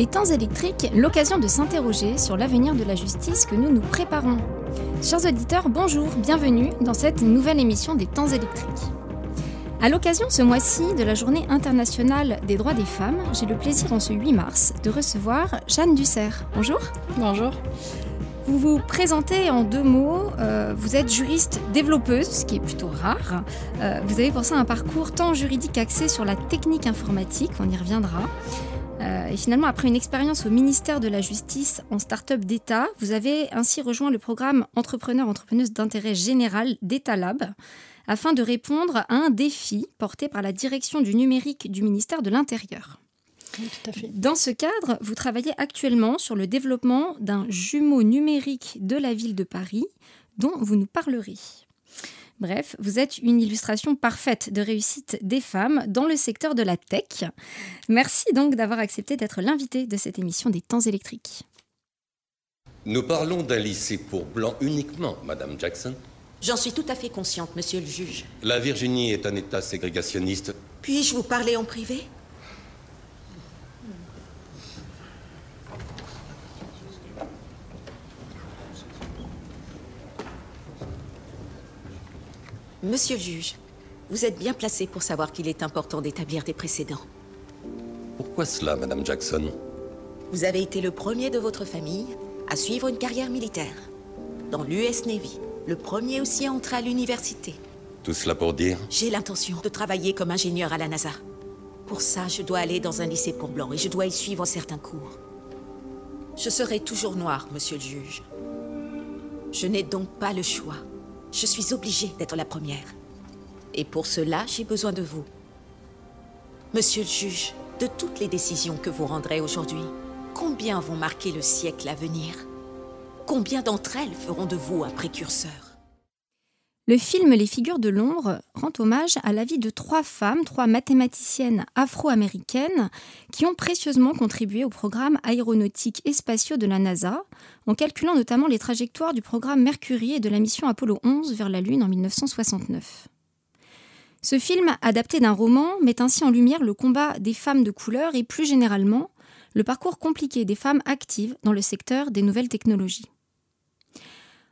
Les temps électriques, l'occasion de s'interroger sur l'avenir de la justice que nous nous préparons. Chers auditeurs, bonjour, bienvenue dans cette nouvelle émission des temps électriques. À l'occasion ce mois-ci de la Journée internationale des droits des femmes, j'ai le plaisir en ce 8 mars de recevoir Jeanne Dussert. Bonjour. Bonjour. Vous vous présentez en deux mots. Euh, vous êtes juriste développeuse, ce qui est plutôt rare. Euh, vous avez pour ça un parcours tant juridique axé sur la technique informatique, on y reviendra. Euh, et finalement, après une expérience au ministère de la Justice en start-up d'État, vous avez ainsi rejoint le programme Entrepreneur-Entrepreneuse d'intérêt général d'État Lab afin de répondre à un défi porté par la direction du numérique du ministère de l'Intérieur. Dans ce cadre, vous travaillez actuellement sur le développement d'un jumeau numérique de la ville de Paris dont vous nous parlerez. Bref, vous êtes une illustration parfaite de réussite des femmes dans le secteur de la tech. Merci donc d'avoir accepté d'être l'invité de cette émission des temps électriques. Nous parlons d'un lycée pour blancs uniquement, Madame Jackson. J'en suis tout à fait consciente, monsieur le juge. La Virginie est un État ségrégationniste. Puis-je vous parler en privé? Monsieur le juge, vous êtes bien placé pour savoir qu'il est important d'établir des précédents. Pourquoi cela, Madame Jackson? Vous avez été le premier de votre famille à suivre une carrière militaire. Dans l'US Navy, le premier aussi à entrer à l'université. Tout cela pour dire? J'ai l'intention de travailler comme ingénieur à la NASA. Pour ça, je dois aller dans un lycée pour blancs et je dois y suivre certains cours. Je serai toujours noir, monsieur le juge. Je n'ai donc pas le choix. Je suis obligée d'être la première. Et pour cela, j'ai besoin de vous. Monsieur le juge, de toutes les décisions que vous rendrez aujourd'hui, combien vont marquer le siècle à venir? Combien d'entre elles feront de vous un précurseur? Le film Les figures de l'ombre rend hommage à la vie de trois femmes, trois mathématiciennes afro-américaines qui ont précieusement contribué au programme aéronautique et spatiaux de la NASA, en calculant notamment les trajectoires du programme Mercury et de la mission Apollo 11 vers la Lune en 1969. Ce film, adapté d'un roman, met ainsi en lumière le combat des femmes de couleur et plus généralement le parcours compliqué des femmes actives dans le secteur des nouvelles technologies.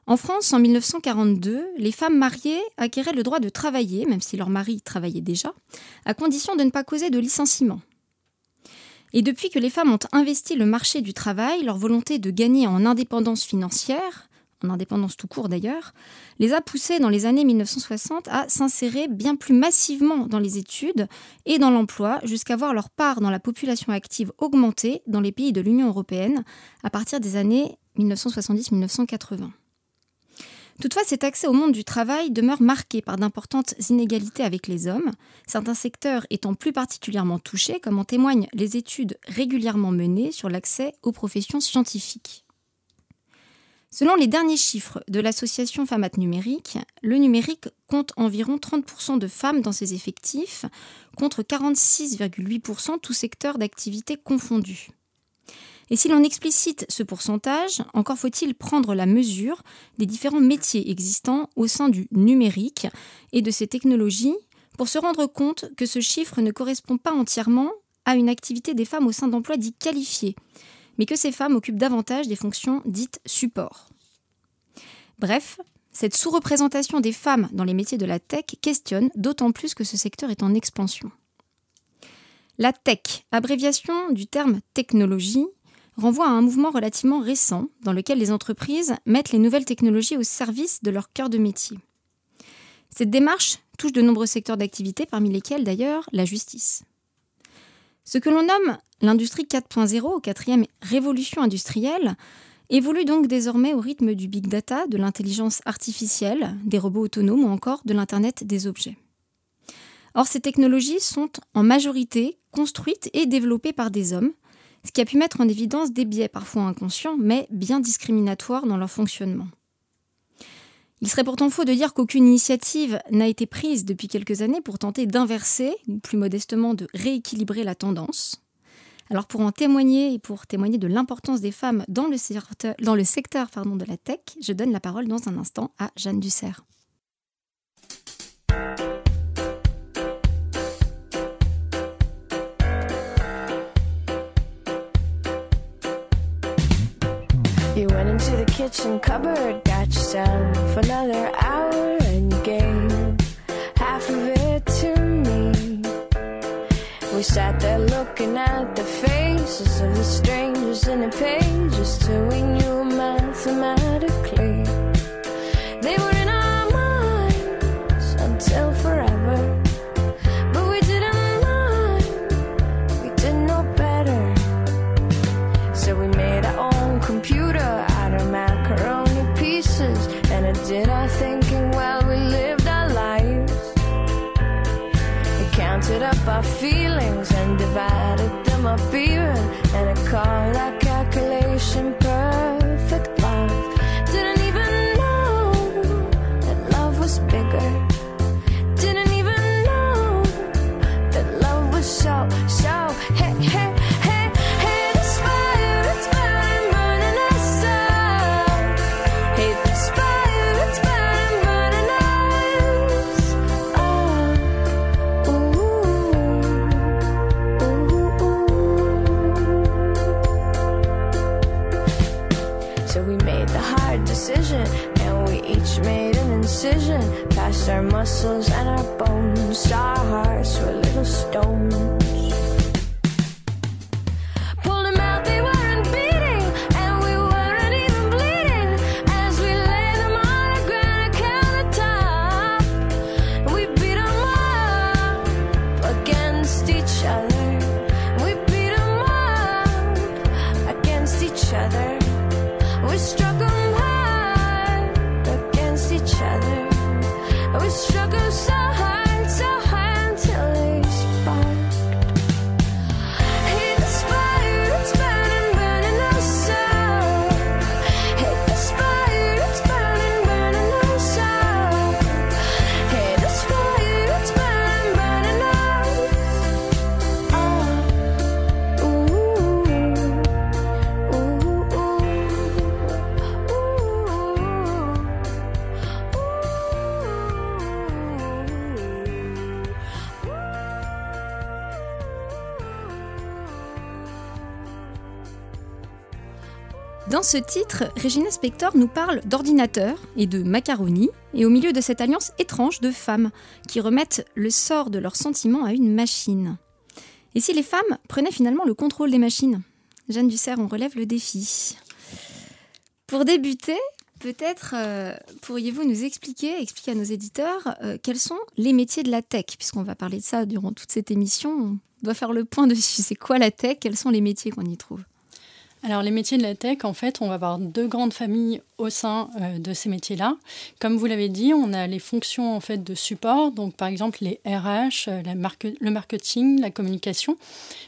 En France, en 1942, les femmes mariées acquéraient le droit de travailler, même si leur mari travaillait déjà, à condition de ne pas causer de licenciement. Et depuis que les femmes ont investi le marché du travail, leur volonté de gagner en indépendance financière, en indépendance tout court d'ailleurs, les a poussées dans les années 1960 à s'insérer bien plus massivement dans les études et dans l'emploi, jusqu'à voir leur part dans la population active augmenter dans les pays de l'Union européenne à partir des années 1970-1980. Toutefois, cet accès au monde du travail demeure marqué par d'importantes inégalités avec les hommes, certains secteurs étant plus particulièrement touchés, comme en témoignent les études régulièrement menées sur l'accès aux professions scientifiques. Selon les derniers chiffres de l'association FAMAT Numérique, le numérique compte environ 30% de femmes dans ses effectifs, contre 46,8% tous secteurs d'activité confondus. Et si l'on explicite ce pourcentage, encore faut-il prendre la mesure des différents métiers existants au sein du numérique et de ces technologies pour se rendre compte que ce chiffre ne correspond pas entièrement à une activité des femmes au sein d'emplois dits qualifiés, mais que ces femmes occupent davantage des fonctions dites support. Bref, cette sous-représentation des femmes dans les métiers de la tech questionne d'autant plus que ce secteur est en expansion. La tech, abréviation du terme technologie, renvoie à un mouvement relativement récent dans lequel les entreprises mettent les nouvelles technologies au service de leur cœur de métier. Cette démarche touche de nombreux secteurs d'activité, parmi lesquels d'ailleurs la justice. Ce que l'on nomme l'industrie 4.0, quatrième révolution industrielle, évolue donc désormais au rythme du big data, de l'intelligence artificielle, des robots autonomes ou encore de l'Internet des objets. Or, ces technologies sont en majorité construites et développées par des hommes, ce qui a pu mettre en évidence des biais parfois inconscients, mais bien discriminatoires dans leur fonctionnement. Il serait pourtant faux de dire qu'aucune initiative n'a été prise depuis quelques années pour tenter d'inverser, ou plus modestement de rééquilibrer la tendance. Alors pour en témoigner et pour témoigner de l'importance des femmes dans le secteur, dans le secteur pardon, de la tech, je donne la parole dans un instant à Jeanne Dussert. Kitchen cupboard, got yourself another hour, and you gave half of it to me. We sat there looking at the faces of the strangers in the pages till we knew mathematically I feel Dans ce titre, Regina Spector nous parle d'ordinateur et de macaroni, et au milieu de cette alliance étrange de femmes qui remettent le sort de leurs sentiments à une machine. Et si les femmes prenaient finalement le contrôle des machines? Jeanne Dussert, on relève le défi. Pour débuter, peut-être euh, pourriez-vous nous expliquer, expliquer à nos éditeurs, euh, quels sont les métiers de la tech, puisqu'on va parler de ça durant toute cette émission. On doit faire le point dessus. C'est quoi la tech? Quels sont les métiers qu'on y trouve? Alors les métiers de la tech, en fait, on va avoir deux grandes familles au sein euh, de ces métiers-là. Comme vous l'avez dit, on a les fonctions en fait de support, donc par exemple les RH, euh, le marketing, la communication,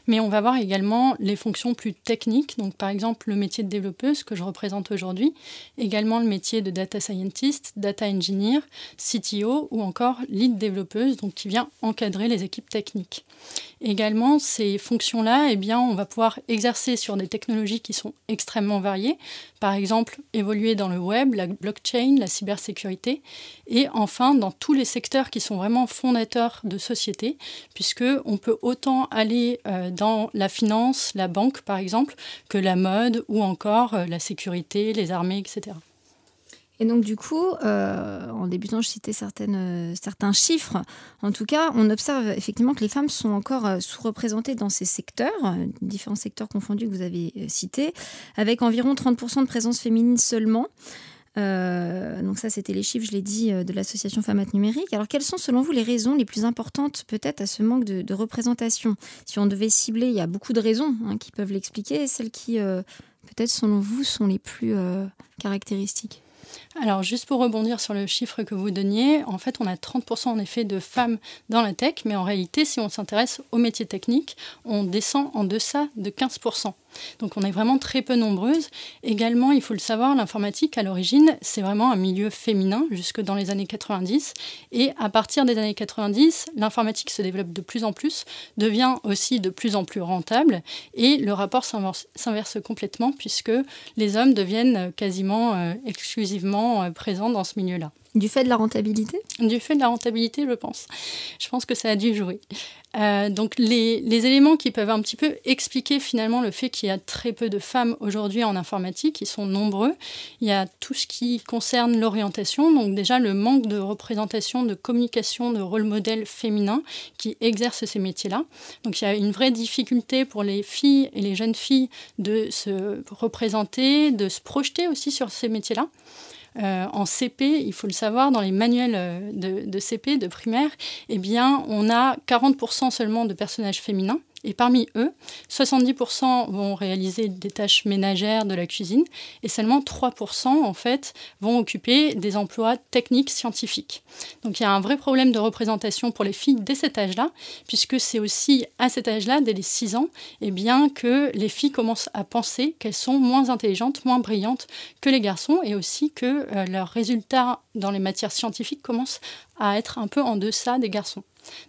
mais on va avoir également les fonctions plus techniques, donc par exemple le métier de développeuse que je représente aujourd'hui, également le métier de data scientist, data engineer, CTO ou encore lead développeuse, donc qui vient encadrer les équipes techniques. Également, ces fonctions-là, eh on va pouvoir exercer sur des technologies qui sont extrêmement variées. Par exemple, évoluer dans le web, la blockchain, la cybersécurité. Et enfin, dans tous les secteurs qui sont vraiment fondateurs de sociétés, puisque on peut autant aller euh, dans la finance, la banque, par exemple, que la mode ou encore euh, la sécurité, les armées, etc. Et donc, du coup, euh, en débutant, je citais euh, certains chiffres. En tout cas, on observe effectivement que les femmes sont encore euh, sous-représentées dans ces secteurs, différents secteurs confondus que vous avez cités, avec environ 30% de présence féminine seulement. Donc ça, c'était les chiffres, je l'ai dit, de l'association Femmes Numérique. Alors, quelles sont, selon vous, les raisons les plus importantes, peut-être, à ce manque de, représentation? Si on devait cibler, il y a beaucoup de raisons hein, qui peuvent l'expliquer. Celles qui, peut-être, selon vous, sont les plus caractéristiques? Alors, juste pour rebondir sur le chiffre que vous donniez, en fait, on a 30% en effet de femmes dans la tech, mais en réalité, si on s'intéresse aux métiers techniques, on descend en deçà de 15%. Donc on est vraiment très peu nombreuses. Également, il faut le savoir, l'informatique, à l'origine, c'est vraiment un milieu féminin jusque dans les années 90. Et à partir des années 90, l'informatique se développe de plus en plus, devient aussi de plus en plus rentable. Et le rapport s'inverse complètement puisque les hommes deviennent quasiment euh, exclusivement euh, présents dans ce milieu-là. Du fait de la rentabilité? Du fait de la rentabilité, je pense. Je pense que ça a dû jouer. Euh, donc les, les, éléments qui peuvent un petit peu expliquer finalement le fait qu'il y a très peu de femmes aujourd'hui en informatique, ils sont nombreux. Il y a tout ce qui concerne l'orientation, donc déjà le manque de représentation, de communication, de rôle modèle féminin qui exercent ces métiers-là. Donc il y a une vraie difficulté pour les filles et les jeunes filles de se représenter, de se projeter aussi sur ces métiers-là. Euh, en CP, il faut le savoir, dans les manuels euh, de, de CP, de primaire, eh bien, on a 40% seulement de personnages féminins. Et parmi eux, 70% vont réaliser des tâches ménagères de la cuisine et seulement 3% en fait vont occuper des emplois techniques scientifiques. Donc il y a un vrai problème de représentation pour les filles dès cet âge-là, puisque c'est aussi à cet âge-là, dès les 6 ans, eh bien, que les filles commencent à penser qu'elles sont moins intelligentes, moins brillantes que les garçons et aussi que euh, leurs résultats dans les matières scientifiques commencent à être un peu en deçà des garçons.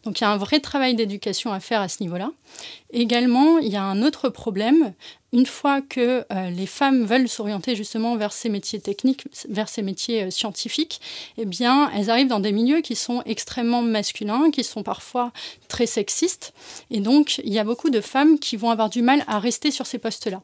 Donc il y a un vrai travail d'éducation à faire à ce niveau-là. Également, il y a un autre problème. Une fois que euh, les femmes veulent s'orienter justement vers ces métiers techniques, vers ces métiers euh, scientifiques, eh bien, elles arrivent dans des milieux qui sont extrêmement masculins, qui sont parfois très sexistes. Et donc, il y a beaucoup de femmes qui vont avoir du mal à rester sur ces postes-là.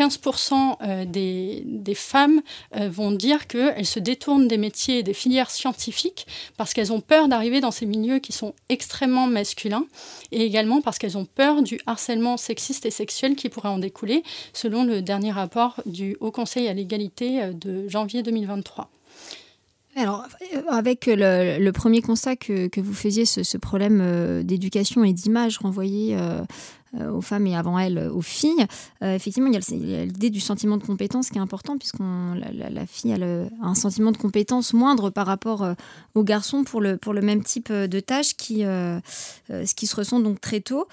15% euh, des, femmes euh, vont dire qu'elles se détournent des métiers et des filières scientifiques parce qu'elles ont peur d'arriver dans ces milieux qui sont extrêmement masculins et également parce qu'elles ont peur du harcèlement sexiste et sexuel qui pourrait en découler, selon le dernier rapport du Haut Conseil à l'égalité euh, de janvier 2023. Alors, avec le, premier constat que, vous faisiez, ce, problème d'éducation et d'image renvoyé aux femmes et avant elles euh, aux filles. Euh, effectivement, il y a l'idée du sentiment de compétence qui est important puisque la, la, fille a, un sentiment de compétence moindre par rapport aux garçons pour le, pour le même type de tâches qui, ce qui se ressent donc très tôt.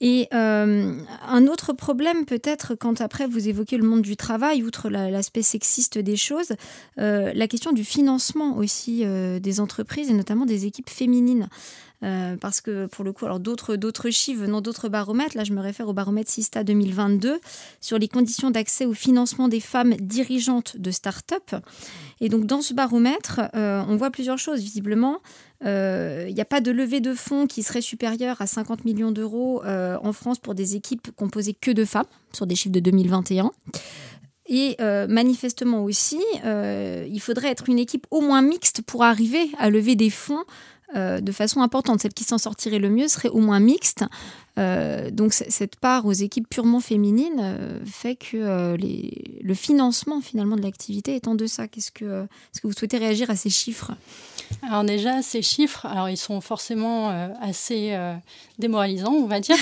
Et un autre problème peut-être quand après vous évoquez le monde du travail, outre l'aspect sexiste des choses, la question du financement aussi des entreprises et notamment des équipes féminines. Euh, parce que pour le coup, alors d'autres, d'autres chiffres venant d'autres baromètres, là je me réfère au baromètre Sista 2022 sur les conditions d'accès au financement des femmes dirigeantes de start-up. Et donc dans ce baromètre, euh, on voit plusieurs choses. Visiblement, euh, il n'y a pas de levée de fonds qui serait supérieure à 50 millions d'euros en France pour des équipes composées que de femmes, sur des chiffres de 2021. Et manifestement aussi, il faudrait être une équipe au moins mixte pour arriver à lever des fonds euh, de façon importante. Celle qui s'en sortirait le mieux serait au moins mixte. Euh, donc cette part aux équipes purement féminines euh, fait que le financement finalement de l'activité est en deçà. Qu'est-ce que, vous souhaitez réagir à ces chiffres? Alors déjà, ces chiffres, alors ils sont forcément assez démoralisants, on va dire.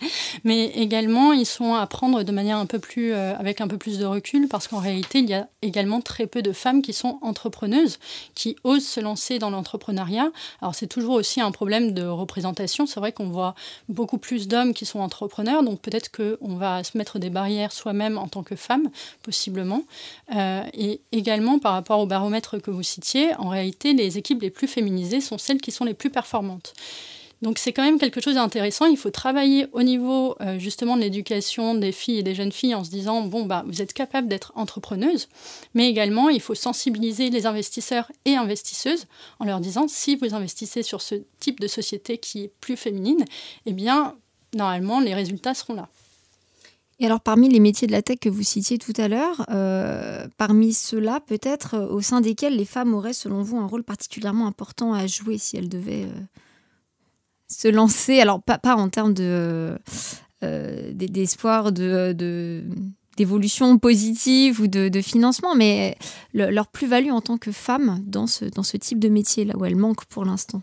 mais également ils sont à prendre de manière un peu plus, euh, avec un peu plus de recul, parce qu'en réalité, il y a également très peu de femmes qui sont entrepreneuses, qui osent se lancer dans l'entrepreneuriat. Alors c'est toujours aussi un problème de représentation. C'est vrai qu'on voit beaucoup plus d'hommes qui sont entrepreneurs, donc peut-être qu'on va se mettre des barrières soi-même en tant que femme, possiblement. Euh, et également par rapport au baromètre que vous citiez, en réalité, les équipes les plus féminisées sont celles qui sont les plus performantes. Donc c'est quand même quelque chose d'intéressant. Il faut travailler au niveau euh, justement de l'éducation des filles et des jeunes filles en se disant bon bah vous êtes capable d'être entrepreneuse, mais également il faut sensibiliser les investisseurs et investisseuses en leur disant si vous investissez sur ce type de société qui est plus féminine, eh bien normalement les résultats seront là. Et alors, parmi les métiers de la tech que vous citiez tout à l'heure, euh, parmi ceux-là, peut-être euh, au sein desquels les femmes auraient, selon vous, un rôle particulièrement important à jouer si elles devaient se lancer, alors pas, en termes de euh, d'espoir de, d'évolution positive ou de, financement, mais leur plus-value en tant que femme dans ce, dans ce type de métier, là où elles manquent pour l'instant?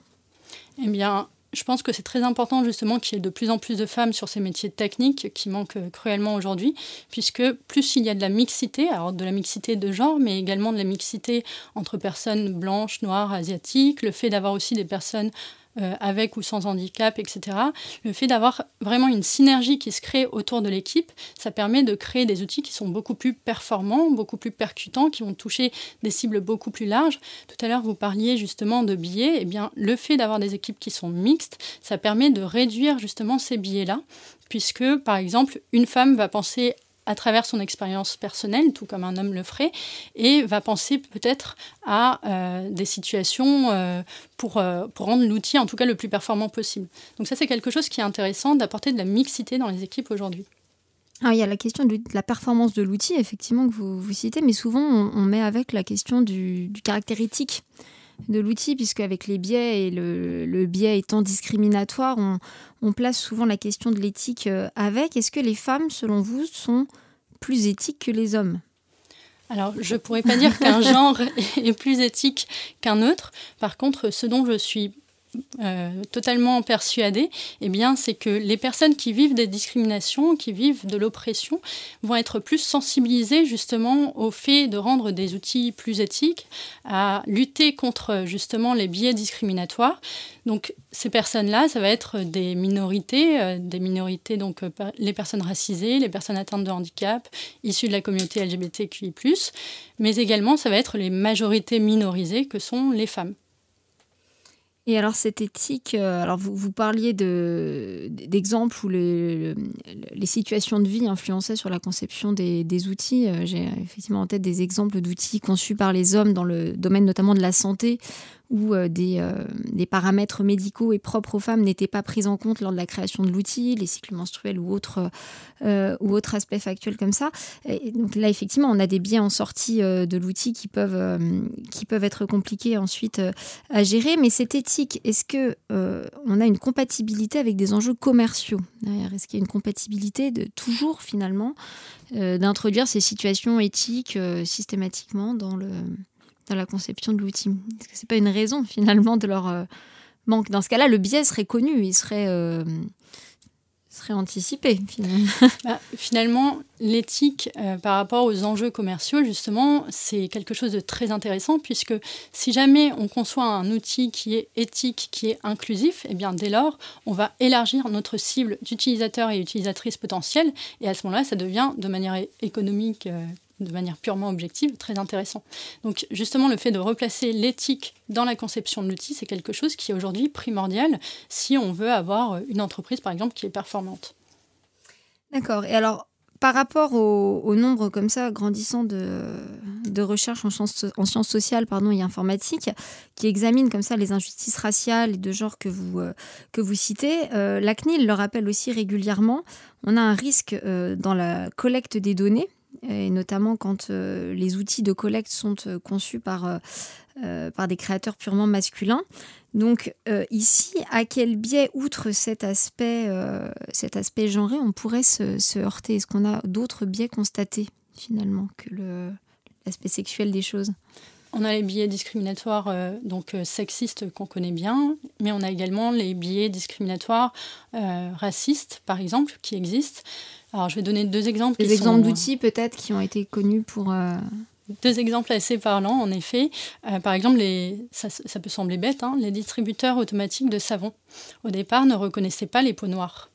Eh bien, je pense que c'est très important justement qu'il y ait de plus en plus de femmes sur ces métiers techniques qui manquent cruellement aujourd'hui, puisque plus il y a de la mixité, alors de la mixité de genre, mais également de la mixité entre personnes blanches, noires, asiatiques, le fait d'avoir aussi des personnes euh, avec ou sans handicap, etc. Le fait d'avoir vraiment une synergie qui se crée autour de l'équipe, ça permet de créer des outils qui sont beaucoup plus performants, beaucoup plus percutants, qui vont toucher des cibles beaucoup plus larges. Tout à l'heure, vous parliez justement de billets. Eh bien, le fait d'avoir des équipes qui sont mixtes, ça permet de réduire justement ces billets-là, puisque, par exemple, une femme va penser à travers son expérience personnelle, tout comme un homme le ferait, et va penser peut-être à euh, des situations euh, pour, pour rendre l'outil en tout cas le plus performant possible. Donc ça c'est quelque chose qui est intéressant d'apporter de la mixité dans les équipes aujourd'hui. Ah, il y a la question de, la performance de l'outil, effectivement, que vous, vous, citez, mais souvent on, met avec la question du, du caractère éthique de l'outil, puisque avec les biais et le, biais étant discriminatoire, on, place souvent la question de l'éthique euh, avec. Est-ce que les femmes, selon vous, sont plus éthiques que les hommes? Alors, je ne pourrais pas dire qu'un genre est plus éthique qu'un autre. Par contre, ce dont je suis euh, totalement persuadée, eh bien, c'est que les personnes qui vivent des discriminations, qui vivent de l'oppression, vont être plus sensibilisées justement au fait de rendre des outils plus éthiques, à lutter contre justement les biais discriminatoires. Donc, ces personnes-là, ça va être des minorités, euh, des minorités donc euh, les personnes racisées, les personnes atteintes de handicap, issues de la communauté LGBTQI+, mais également ça va être les majorités minorisées que sont les femmes. Et alors cette éthique, euh, alors vous, vous parliez d'exemples où les, les, situations de vie influençaient sur la conception des, des outils. Euh, j'ai effectivement en tête des exemples d'outils conçus par les hommes dans le domaine notamment de la santé, où euh, des, euh, des, paramètres médicaux et propres aux femmes n'étaient pas pris en compte lors de la création de l'outil, les cycles menstruels ou autres, euh, aspects factuels comme ça. Et donc là, effectivement, on a des biais en sortie de l'outil qui peuvent, qui peuvent être compliqués ensuite à gérer. Mais cette éthique, est-ce que on a une compatibilité avec des enjeux commerciaux Est-ce qu'il y a une compatibilité de toujours finalement d'introduire ces situations éthiques systématiquement dans le dans la conception de l'outil Est-ce que c'est pas une raison finalement de leur euh, manque? Dans ce cas-là, le biais serait connu, il serait, euh, serait anticipé finalement. Bah, finalement, l'éthique euh, par rapport aux enjeux commerciaux, justement, c'est quelque chose de très intéressant puisque si jamais on conçoit un outil qui est éthique, qui est inclusif, eh bien dès lors, on va élargir notre cible d'utilisateurs et utilisatrices potentiels et à ce moment-là, ça devient de manière économique de manière purement objective, très intéressant. Donc justement, le fait de replacer l'éthique dans la conception de l'outil, c'est quelque chose qui est aujourd'hui primordial si on veut avoir une entreprise, par exemple, qui est performante. D'accord. Et alors, par rapport au, nombre comme ça grandissant de, de recherches en sciences, en sciences sociales pardon, et informatiques qui examinent comme ça les injustices raciales et de genre que vous, euh, que vous citez, euh, la CNIL le rappelle aussi régulièrement, on a un risque euh, dans la collecte des données et notamment quand euh, les outils de collecte sont euh, conçus par, euh, par des créateurs purement masculins. Donc ici, à quel biais, outre cet aspect, cet aspect genré, on pourrait se, se heurter? Est-ce qu'on a d'autres biais constatés finalement que l'aspect sexuel des choses? On a les biais discriminatoires donc sexistes qu'on connaît bien, mais on a également les biais discriminatoires racistes, par exemple, qui existent. Alors, je vais donner deux exemples. Des exemples d'outils peut-être qui ont été connus pour. Euh, deux exemples assez parlants, en effet. Euh, par exemple, les, ça, peut sembler bête, hein, les distributeurs automatiques de savon, au départ, ne reconnaissaient pas les peaux noires.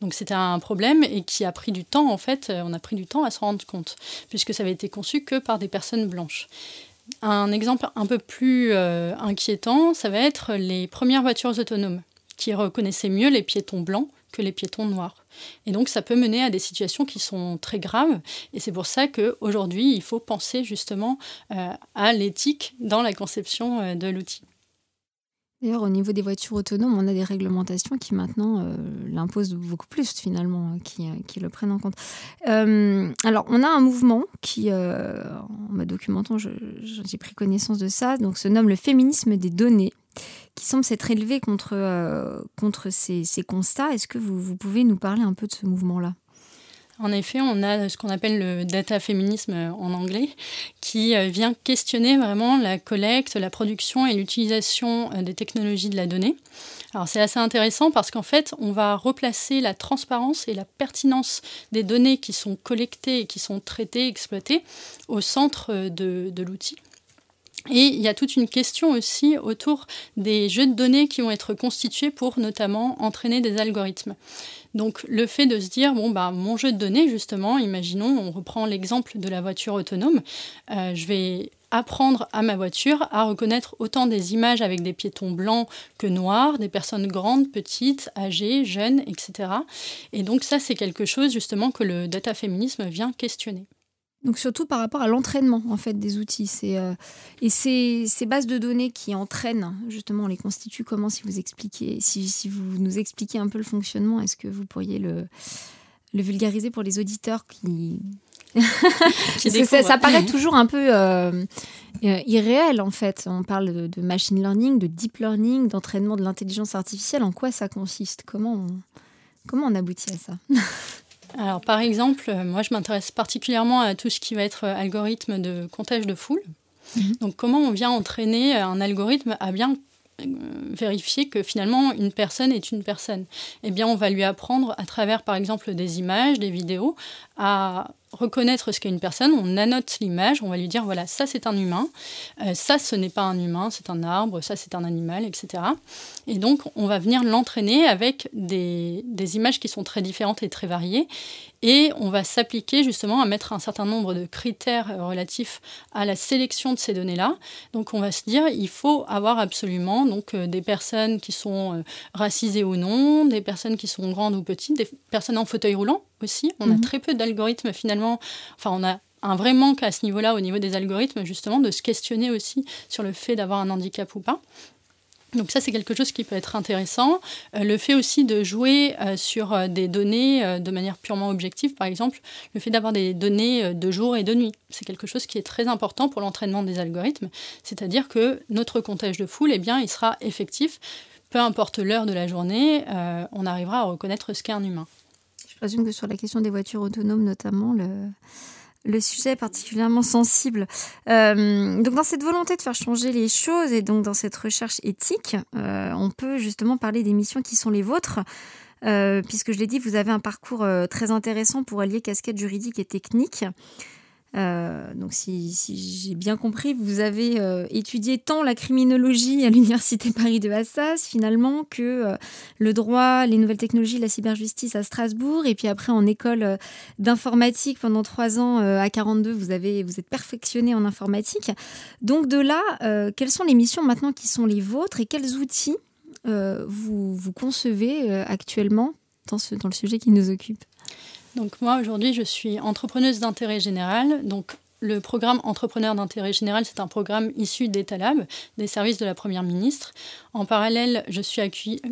Donc c'était un problème et qui a pris du temps, en fait, on a pris du temps à se rendre compte, puisque ça avait été conçu que par des personnes blanches. Un exemple un peu plus euh, inquiétant, ça va être les premières voitures autonomes, qui reconnaissaient mieux les piétons blancs les piétons noirs. Et donc ça peut mener à des situations qui sont très graves. Et c'est pour ça qu'aujourd'hui, il faut penser justement euh, à l'éthique dans la conception euh, de l'outil. D'ailleurs, au niveau des voitures autonomes, on a des réglementations qui maintenant euh, l'imposent beaucoup plus finalement, qui, qui, le prennent en compte. alors, on a un mouvement qui, en me documentant, j'ai pris connaissance de ça, donc se nomme le féminisme des données qui semble s'être élevé contre, euh, contre ces, ces constats. Est-ce que vous, vous, pouvez nous parler un peu de ce mouvement-là? En effet, on a ce qu'on appelle le data féminisme en anglais, qui euh, vient questionner vraiment la collecte, la production et l'utilisation euh, des technologies de la donnée. Alors c'est assez intéressant parce qu'en fait, on va replacer la transparence et la pertinence des données qui sont collectées et qui sont traitées, exploitées, au centre de l'outil. Et il y a toute une question aussi autour des jeux de données qui vont être constitués pour notamment entraîner des algorithmes. Donc le fait de se dire, bon, bah, mon jeu de données, justement, imaginons, on reprend l'exemple de la voiture autonome, euh, je vais apprendre à ma voiture à reconnaître autant des images avec des piétons blancs que noirs, des personnes grandes, petites, âgées, jeunes, etc. Et donc ça, c'est quelque chose justement que le data féminisme vient questionner. Donc surtout par rapport à l'entraînement en fait des outils. C'est euh, et ces, ces, bases de données qui entraînent justement, on les constitue comment si vous expliquez, si, si vous nous expliquez un peu le fonctionnement, est-ce que vous pourriez le, le vulgariser pour les auditeurs qui ça, paraît toujours un peu euh, euh, irréel en fait. On parle de, machine learning, de deep learning, d'entraînement de l'intelligence artificielle. En quoi ça consiste? Comment comment on aboutit à ça? alors, par exemple, euh, moi, je m'intéresse particulièrement à tout ce qui va être euh, algorithme de comptage de foule. Mhm. Donc, comment on vient entraîner un algorithme à bien euh, vérifier que finalement une personne est une personne? Eh bien, on va lui apprendre à travers, par exemple, des images, des vidéos, à reconnaître ce qu'est une personne, on annote l'image, on va lui dire voilà, ça c'est un humain, euh, ça ce n'est pas un humain, c'est un arbre, ça c'est un animal, etc. Et donc on va venir l'entraîner avec des, images qui sont très différentes et très variées, et on va s'appliquer justement à mettre un certain nombre de critères euh, relatifs à la sélection de ces données-là. Donc on va se dire il faut avoir absolument donc euh, des personnes qui sont racisées ou non, des personnes qui sont grandes ou petites, des personnes en fauteuil roulant aussi. On a mhm. très peu d'algorithmes finalement. Enfin, on a un vrai manque à ce niveau-là, au niveau des algorithmes, justement, de se questionner aussi sur le fait d'avoir un handicap ou pas. Donc ça, c'est quelque chose qui peut être intéressant. Euh, le fait aussi de jouer euh, sur euh, des données de manière purement objective, par exemple, le fait d'avoir des données de jour et de nuit, c'est quelque chose qui est très important pour l'entraînement des algorithmes. C'est-à-dire que notre comptage de foule, eh bien, il sera effectif. Peu importe l'heure de la journée, on arrivera à reconnaître ce qu'est un humain. Je présume que sur la question des voitures autonomes, notamment, le, sujet est particulièrement sensible. Euh, donc dans cette volonté de faire changer les choses et donc dans cette recherche éthique, euh, on peut justement parler des missions qui sont les vôtres. Euh, puisque je l'ai dit, vous avez un parcours très intéressant pour allier casquette juridique et technique. Euh, donc, si, j'ai bien compris, vous avez euh, étudié tant la criminologie à l'Université Paris de Assas, finalement, que euh, le droit, les nouvelles technologies, la cyberjustice à Strasbourg. Et puis après, en école d'informatique, pendant trois ans à 42, vous, avez, vous êtes perfectionné en informatique. Donc, de là, quelles sont les missions maintenant qui sont les vôtres et quels outils vous, vous concevez actuellement dans, le sujet qui nous occupe? Donc moi aujourd'hui je suis entrepreneuse d'intérêt général. Donc le programme Entrepreneur d'intérêt général, c'est un programme issu d'Etalab, des services de la Première ministre. En parallèle, je suis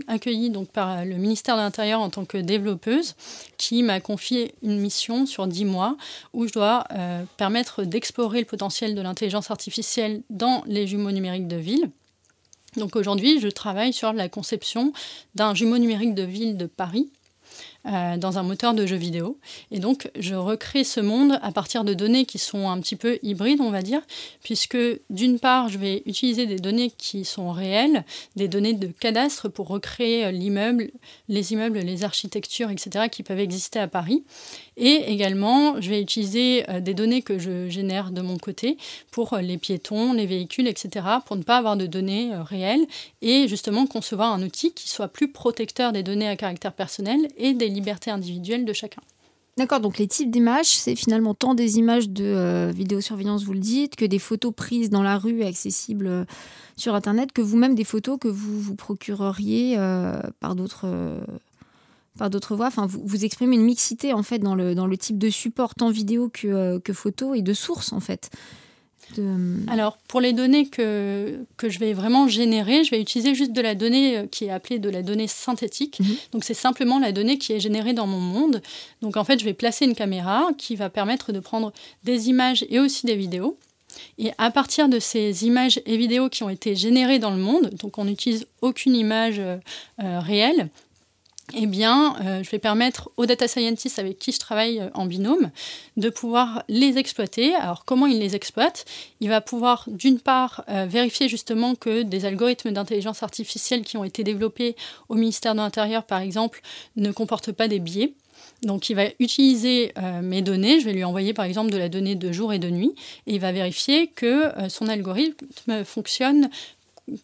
accueillie, donc par le ministère de l'Intérieur en tant que développeuse, qui m'a confié une mission sur dix mois où je dois euh, permettre d'explorer le potentiel de l'intelligence artificielle dans les jumeaux numériques de ville. Donc aujourd'hui, je travaille sur la conception d'un jumeau numérique de ville de Paris euh, dans un moteur de jeu vidéo. Et donc, je recrée ce monde à partir de données qui sont un petit peu hybrides, on va dire, puisque d'une part, je vais utiliser des données qui sont réelles, des données de cadastre pour recréer l'immeuble, les immeubles, les architectures, etc., qui peuvent exister à Paris. Et également, je vais utiliser euh, des données que je génère de mon côté pour euh, les piétons, les véhicules, etc., pour ne pas avoir de données euh, réelles et justement concevoir un outil qui soit plus protecteur des données à caractère personnel et des libertés individuelles de chacun. D'accord, donc les types d'images, c'est finalement tant des images de vidéosurveillance, vous le dites, que des photos prises dans la rue accessibles sur Internet, que vous-même des photos que vous vous procureriez par d'autres par d'autres voix. Enfin, vous, vous, exprimez une mixité en fait dans le, dans le type de support, tant vidéo que, euh, que photo et de source en fait. Alors, pour les données que, que je vais vraiment générer, je vais utiliser juste de la donnée euh, qui est appelée de la donnée synthétique. Mhm. Donc, c'est simplement la donnée qui est générée dans mon monde. Donc, en fait, je vais placer une caméra qui va permettre de prendre des images et aussi des vidéos. Et à partir de ces images et vidéos qui ont été générées dans le monde, donc on n'utilise aucune image euh, réelle, eh bien, euh, je vais permettre aux data scientists avec qui je travaille euh, en binôme de pouvoir les exploiter. Alors, comment ils les exploitent? Il va pouvoir, d'une part, euh, vérifier justement que des algorithmes d'intelligence artificielle qui ont été développés au ministère de l'Intérieur, par exemple, ne comportent pas des biais. Donc il va utiliser mes données, je vais lui envoyer par exemple de la donnée de jour et de nuit, et il va vérifier que son algorithme fonctionne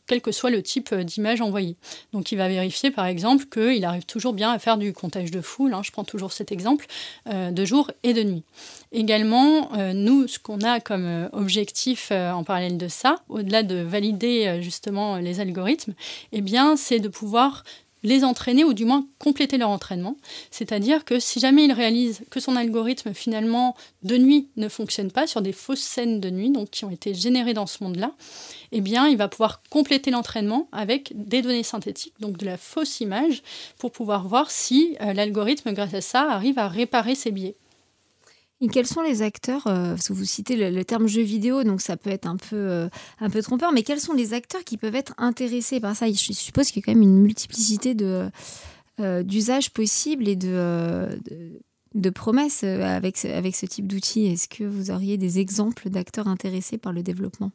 quel que soit le type d'image envoyée. Donc il va vérifier par exemple qu'il arrive toujours bien à faire du comptage de foule, hein, je prends toujours cet exemple, euh, de jour et de nuit. Également, euh, nous, ce qu'on a comme euh, objectif en parallèle de ça, au-delà de valider justement les algorithmes, eh bien, c'est de pouvoir les entraîner ou du moins compléter leur entraînement. C'est-à-dire que si jamais il réalise que son algorithme finalement de nuit ne fonctionne pas sur des fausses scènes de nuit, donc qui ont été générées dans ce monde-là, eh bien il va pouvoir compléter l'entraînement avec des données synthétiques, donc de la fausse image, pour pouvoir voir si euh, l'algorithme, grâce à ça, arrive à réparer ses biais. Et quels sont les acteurs euh, Parce que vous citez le, terme jeu vidéo, donc ça peut être un peu, euh, un peu trompeur, mais quels sont les acteurs qui peuvent être intéressés par ça? Je suppose qu'il y a quand même une multiplicité de, euh, d'usages possibles et de, de, promesses avec, avec ce type d'outils. Est-ce que vous auriez des exemples d'acteurs intéressés par le développement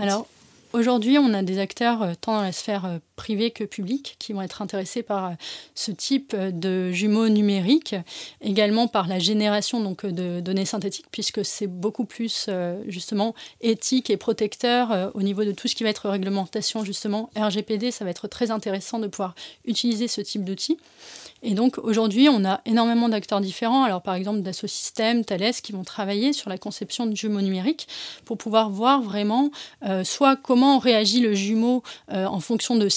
Alors, Aujourd'hui, on a des acteurs tant dans la sphère euh, privée que publique qui vont être intéressés par euh, ce type de jumeaux numériques, également par la génération donc, de données synthétiques, puisque c'est beaucoup plus justement éthique et protecteur au niveau de tout ce qui va être réglementation, justement RGPD, ça va être très intéressant de pouvoir utiliser ce type d'outils. Et donc aujourd'hui, on a énormément d'acteurs différents. Alors par exemple, Dassault Systèmes, Thales, qui vont travailler sur la conception de jumeaux numériques pour pouvoir voir vraiment euh, soit comment réagit le jumeau euh, en fonction de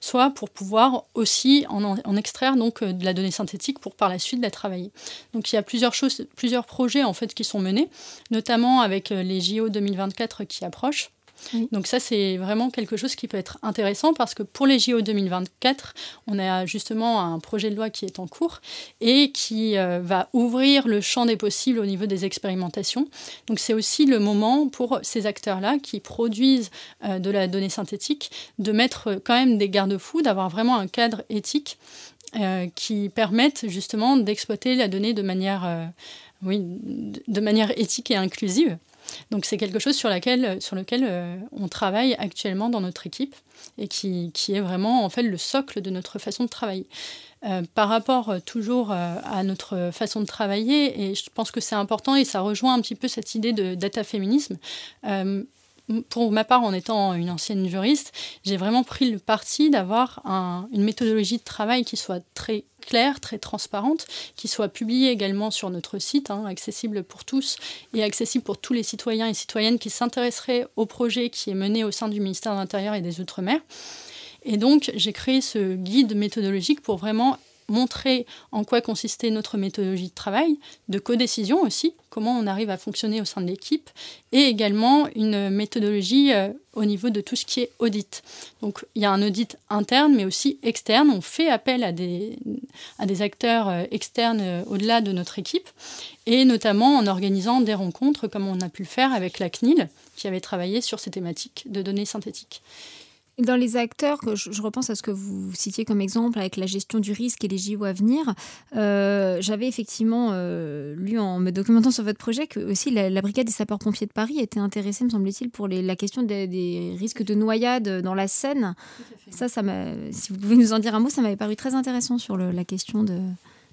soit pour pouvoir aussi en, extraire donc euh, de la donnée synthétique pour par la suite la travailler. Donc il y a plusieurs choses, plusieurs projets en fait qui sont menés, notamment avec les JO 2024 qui approchent. Donc ça, c'est vraiment quelque chose qui peut être intéressant parce que pour les JO 2024, on a justement un projet de loi qui est en cours et qui euh, va ouvrir le champ des possibles au niveau des expérimentations. Donc c'est aussi le moment pour ces acteurs-là qui produisent euh, de la donnée synthétique de mettre quand même des garde-fous, d'avoir vraiment un cadre éthique euh, qui permette justement d'exploiter la donnée de manière, oui, de manière éthique et inclusive. Donc c'est quelque chose sur, sur lequel euh, on travaille actuellement dans notre équipe et qui, qui, est vraiment en fait le socle de notre façon de travailler. Euh, par rapport euh, toujours à notre façon de travailler, et je pense que c'est important et ça rejoint un petit peu cette idée de data féminisme pour ma part, en étant une ancienne juriste, j'ai vraiment pris le parti d'avoir une méthodologie de travail qui soit très claire, très transparente, qui soit publiée également sur notre site, hein, accessible pour tous et accessible pour tous les citoyens et citoyennes qui s'intéresseraient au projet qui est mené au sein du ministère de l'Intérieur et des Outre-mer. Et donc, j'ai créé ce guide méthodologique pour vraiment montrer en quoi consistait notre méthodologie de travail, de codécision aussi, comment on arrive à fonctionner au sein de l'équipe, et également une méthodologie euh, au niveau de tout ce qui est audit. Donc il y a un audit interne, mais aussi externe. On fait appel à des, à des acteurs euh, externes euh, au-delà de notre équipe, et notamment en organisant des rencontres comme on a pu le faire avec la CNIL, qui avait travaillé sur ces thématiques de données synthétiques. Dans les acteurs, je, repense à ce que vous citiez comme exemple avec la gestion du risque et les JO à venir. Euh, j'avais effectivement euh, lu en me documentant sur votre projet que aussi la, brigade des sapeurs-pompiers de Paris était intéressée, me semble-t-il, pour les, la question des, risques de noyade dans la Seine. Ça, ça si vous pouvez nous en dire un mot, ça m'avait paru très intéressant sur la question de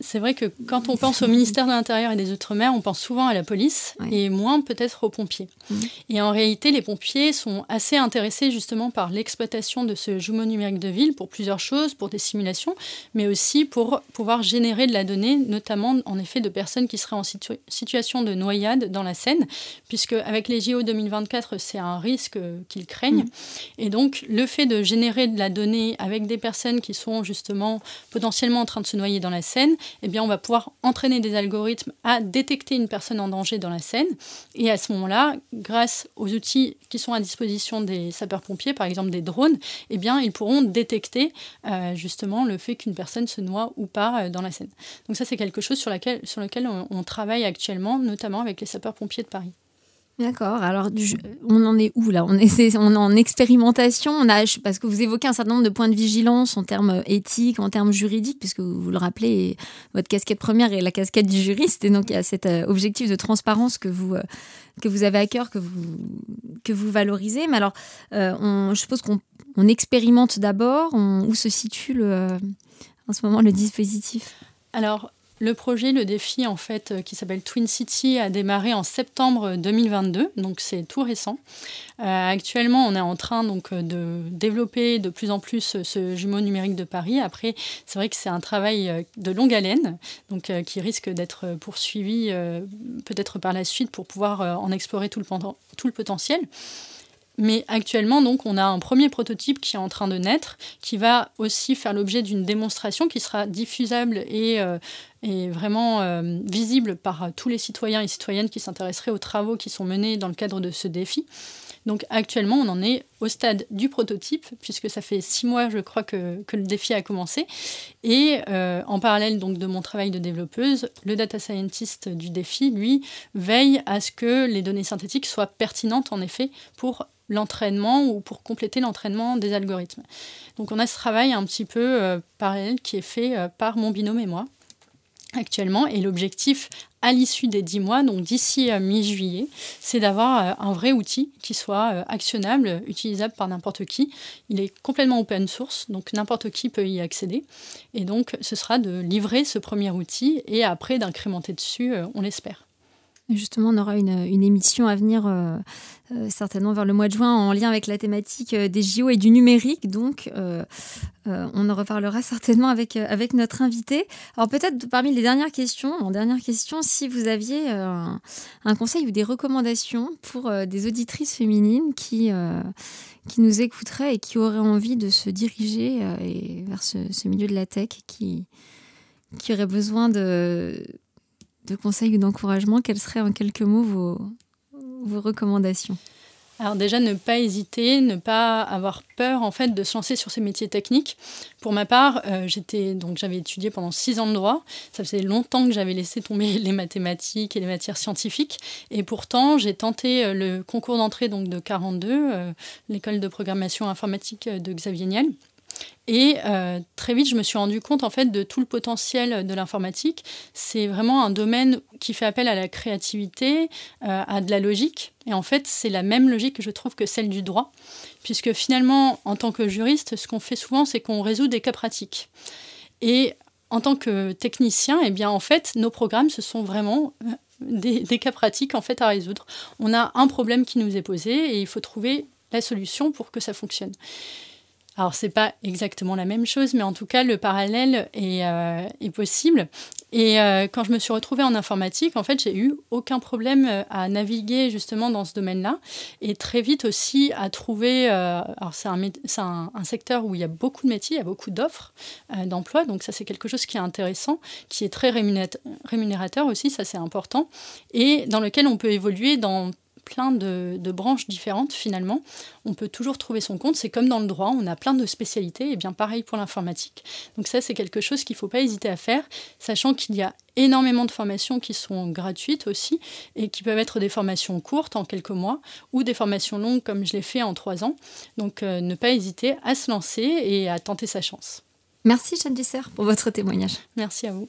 c'est vrai que quand on pense au ministère de l'Intérieur et des Outre-mer, on pense souvent à la police et moins peut-être aux pompiers. Mmh. Et en réalité, les pompiers sont assez intéressés justement par l'exploitation de ce jumeau numérique de ville pour plusieurs choses, pour des simulations, mais aussi pour pouvoir générer de la donnée, notamment en effet de personnes qui seraient en situation de noyade dans la Seine, puisque avec les JO 2024, c'est un risque qu'ils craignent. Mmh. Et donc, le fait de générer de la donnée avec des personnes qui sont justement potentiellement en train de se noyer dans la Seine, eh on va pouvoir entraîner des algorithmes à détecter une personne en danger dans la scène. Et à ce moment-là, grâce aux outils qui sont à disposition des sapeurs-pompiers, par exemple des drones, eh ils pourront détecter euh, justement le fait qu'une personne se noie ou pas euh, dans la scène. Donc ça, c'est quelque chose sur lequel on travaille actuellement, notamment avec les sapeurs-pompiers de Paris. D'accord. Alors, on en est où là? On est, on est en expérimentation. On a, parce que vous évoquez un certain nombre de points de vigilance en termes éthiques, en termes juridiques, puisque vous, le rappelez, votre casquette première est la casquette du juriste, et donc il y a cet euh, objectif de transparence que vous euh, que vous avez à cœur, que vous que vous valorisez. Mais alors, euh, je suppose qu'on on expérimente d'abord. Où se situe en ce moment le dispositif? Alors, le projet, le défi en fait, euh, qui s'appelle Twin City, a démarré en septembre 2022, donc c'est tout récent. Euh, actuellement, on est en train donc de développer de plus en plus ce jumeau numérique de Paris. Après, c'est vrai que c'est un travail de longue haleine, donc qui risque d'être poursuivi peut-être par la suite pour pouvoir en explorer tout le, potentiel. Mais actuellement, donc, on a un premier prototype qui est en train de naître, qui va aussi faire l'objet d'une démonstration qui sera diffusable et, euh, vraiment euh, visible par tous les citoyens et citoyennes qui s'intéresseraient aux travaux qui sont menés dans le cadre de ce défi. Donc actuellement, on en est au stade du prototype, puisque ça fait six mois, je crois, que, le défi a commencé. Et euh, en parallèle donc, de mon travail de développeuse, le data scientist du défi, lui, veille à ce que les données synthétiques soient pertinentes, en effet, pour l'entraînement ou pour compléter l'entraînement des algorithmes. Donc on a ce travail un petit peu euh, parallèle qui est fait euh, par mon binôme et moi actuellement. Et l'objectif à l'issue des 10 mois, donc d'ici euh, mi-juillet, c'est d'avoir un vrai outil qui soit actionnable, utilisable par n'importe qui. Il est complètement open source, donc n'importe qui peut y accéder. Et donc ce sera de livrer ce premier outil et après d'incrémenter dessus, on l'espère. Justement, on aura une, émission à venir euh, euh, certainement vers le mois de juin en lien avec la thématique euh, des JO et du numérique. Donc, on en reparlera certainement avec, avec notre invité. Alors, peut-être parmi les dernières questions, en dernière question, si vous aviez un, conseil ou des recommandations pour des auditrices féminines qui, qui nous écouteraient et qui auraient envie de se diriger vers ce, ce, milieu de la tech, qui, qui auraient besoin de de conseils ou d'encouragement, quelles seraient en quelques mots vos, recommandations? Alors déjà, ne pas hésiter, ne pas avoir peur en fait de se lancer sur ces métiers techniques. Pour ma part, euh, j'étais donc j'avais étudié pendant six ans de droit. Ça faisait longtemps que j'avais laissé tomber les mathématiques et les matières scientifiques, et pourtant j'ai tenté euh, le concours d'entrée donc de 42, euh, l'école de programmation informatique de Xavier Niel. Et euh, très vite, je me suis rendu compte en fait de tout le potentiel de l'informatique. C'est vraiment un domaine qui fait appel à la créativité, euh, à de la logique. Et en fait, c'est la même logique, je trouve, que celle du droit, puisque finalement, en tant que juriste, ce qu'on fait souvent, c'est qu'on résout des cas pratiques. Et en tant que technicien, eh bien, en fait, nos programmes, ce sont vraiment euh, des, des cas pratiques en fait à résoudre. On a un problème qui nous est posé et il faut trouver la solution pour que ça fonctionne. Alors, c'est pas exactement la même chose, mais en tout cas, le parallèle est, euh, possible. Et euh, quand je me suis retrouvée en informatique, en fait, j'ai eu aucun problème euh, à naviguer justement dans ce domaine-là. Et très vite aussi à trouver. alors, c'est un, un, secteur où il y a beaucoup de métiers, il y a beaucoup d'offres d'emploi. Donc, ça, c'est quelque chose qui est intéressant, qui est très rémunérateur aussi, ça, c'est important. Et dans lequel on peut évoluer dans plein de, branches différentes finalement. On peut toujours trouver son compte. C'est comme dans le droit, on a plein de spécialités. Et bien pareil pour l'informatique. Donc ça, c'est quelque chose qu'il ne faut pas hésiter à faire, sachant qu'il y a énormément de formations qui sont gratuites aussi et qui peuvent être des formations courtes en quelques mois ou des formations longues comme je l'ai fait en trois ans. Donc euh, ne pas hésiter à se lancer et à tenter sa chance. Merci Jeanne Dessert pour votre témoignage. Merci à vous.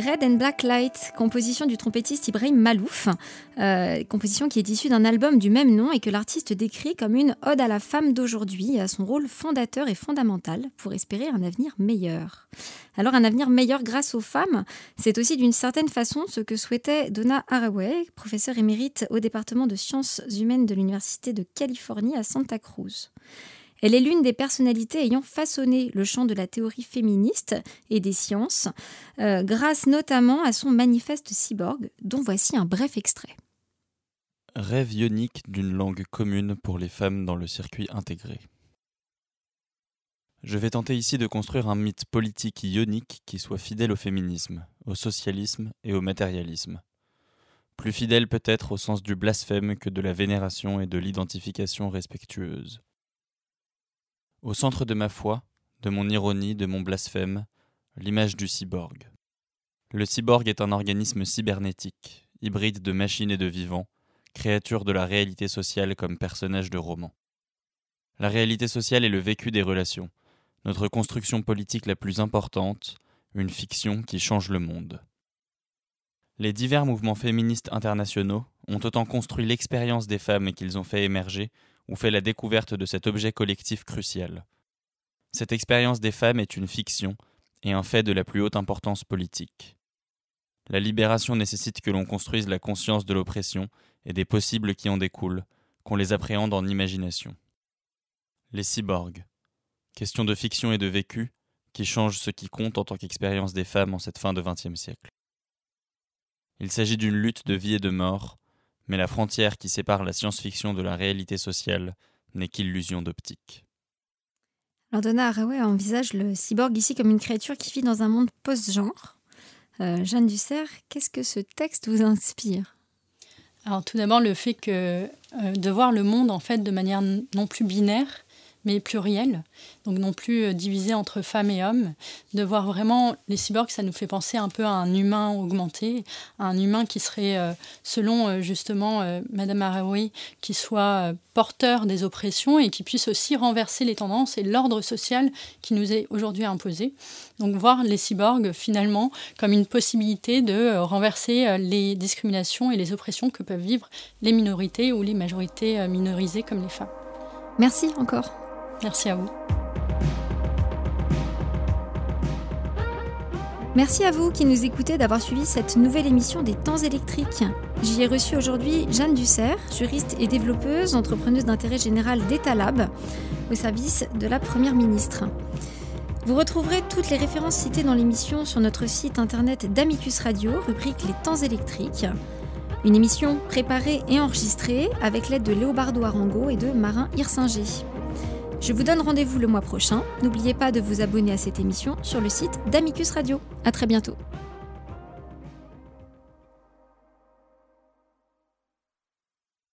Red and Black Light, composition du trompettiste Ibrahim Malouf, euh, composition qui est issue d'un album du même nom et que l'artiste décrit comme une ode à la femme d'aujourd'hui et à son rôle fondateur et fondamental pour espérer un avenir meilleur. Alors un avenir meilleur grâce aux femmes, c'est aussi d'une certaine façon ce que souhaitait Donna Haraway, professeure émérite au département de sciences humaines de l'Université de Californie à Santa Cruz. Elle est l'une des personnalités ayant façonné le champ de la théorie féministe et des sciences, euh, grâce notamment à son manifeste cyborg, dont voici un bref extrait. Rêve ionique d'une langue commune pour les femmes dans le circuit intégré. Je vais tenter ici de construire un mythe politique ionique qui soit fidèle au féminisme, au socialisme et au matérialisme. Plus fidèle peut-être au sens du blasphème que de la vénération et de l'identification respectueuse. Au centre de ma foi, de mon ironie, de mon blasphème, l'image du cyborg. Le cyborg est un organisme cybernétique, hybride de machine et de vivant, créature de la réalité sociale comme personnage de roman. La réalité sociale est le vécu des relations, notre construction politique la plus importante, une fiction qui change le monde. Les divers mouvements féministes internationaux ont autant construit l'expérience des femmes qu'ils ont fait émerger ou fait la découverte de cet objet collectif crucial. Cette expérience des femmes est une fiction et un fait de la plus haute importance politique. La libération nécessite que l'on construise la conscience de l'oppression et des possibles qui en découlent, qu'on les appréhende en imagination. Les cyborgs. Question de fiction et de vécu qui changent ce qui compte en tant qu'expérience des femmes en cette fin de XXe siècle. Il s'agit d'une lutte de vie et de mort mais la frontière qui sépare la science-fiction de la réalité sociale n'est qu'illusion d'optique. Donna Haraway envisage le cyborg ici comme une créature qui vit dans un monde post-genre. Euh, Jeanne Dussert, qu'est-ce que ce texte vous inspire? Alors tout d'abord le fait que euh, de voir le monde en fait de manière non plus binaire, mais pluriel, donc non plus euh, divisé entre femmes et hommes. De voir vraiment les cyborgs, ça nous fait penser un peu à un humain augmenté, un humain qui serait, euh, selon euh, justement Madame Haraway, qui soit porteur des oppressions et qui puisse aussi renverser les tendances et l'ordre social qui nous est aujourd'hui imposé. Donc voir les cyborgs finalement comme une possibilité de renverser les discriminations et les oppressions que peuvent vivre les minorités ou les majorités minorisées comme les femmes. Merci encore. Merci à vous. Merci à vous qui nous écoutez d'avoir suivi cette nouvelle émission des temps électriques. J'y ai reçu aujourd'hui Jeanne Dussert, juriste et développeuse, entrepreneuse d'intérêt général d'Etalab, au service de la Première ministre. Vous retrouverez toutes les références citées dans l'émission sur notre site internet d'Amicus Radio, rubrique Les temps électriques. Une émission préparée et enregistrée avec l'aide de Léobardo Arango et de Marin Hirsinger. Je vous donne rendez-vous le mois prochain. N'oubliez pas de vous abonner à cette émission sur le site d'Amicus Radio. À très bientôt.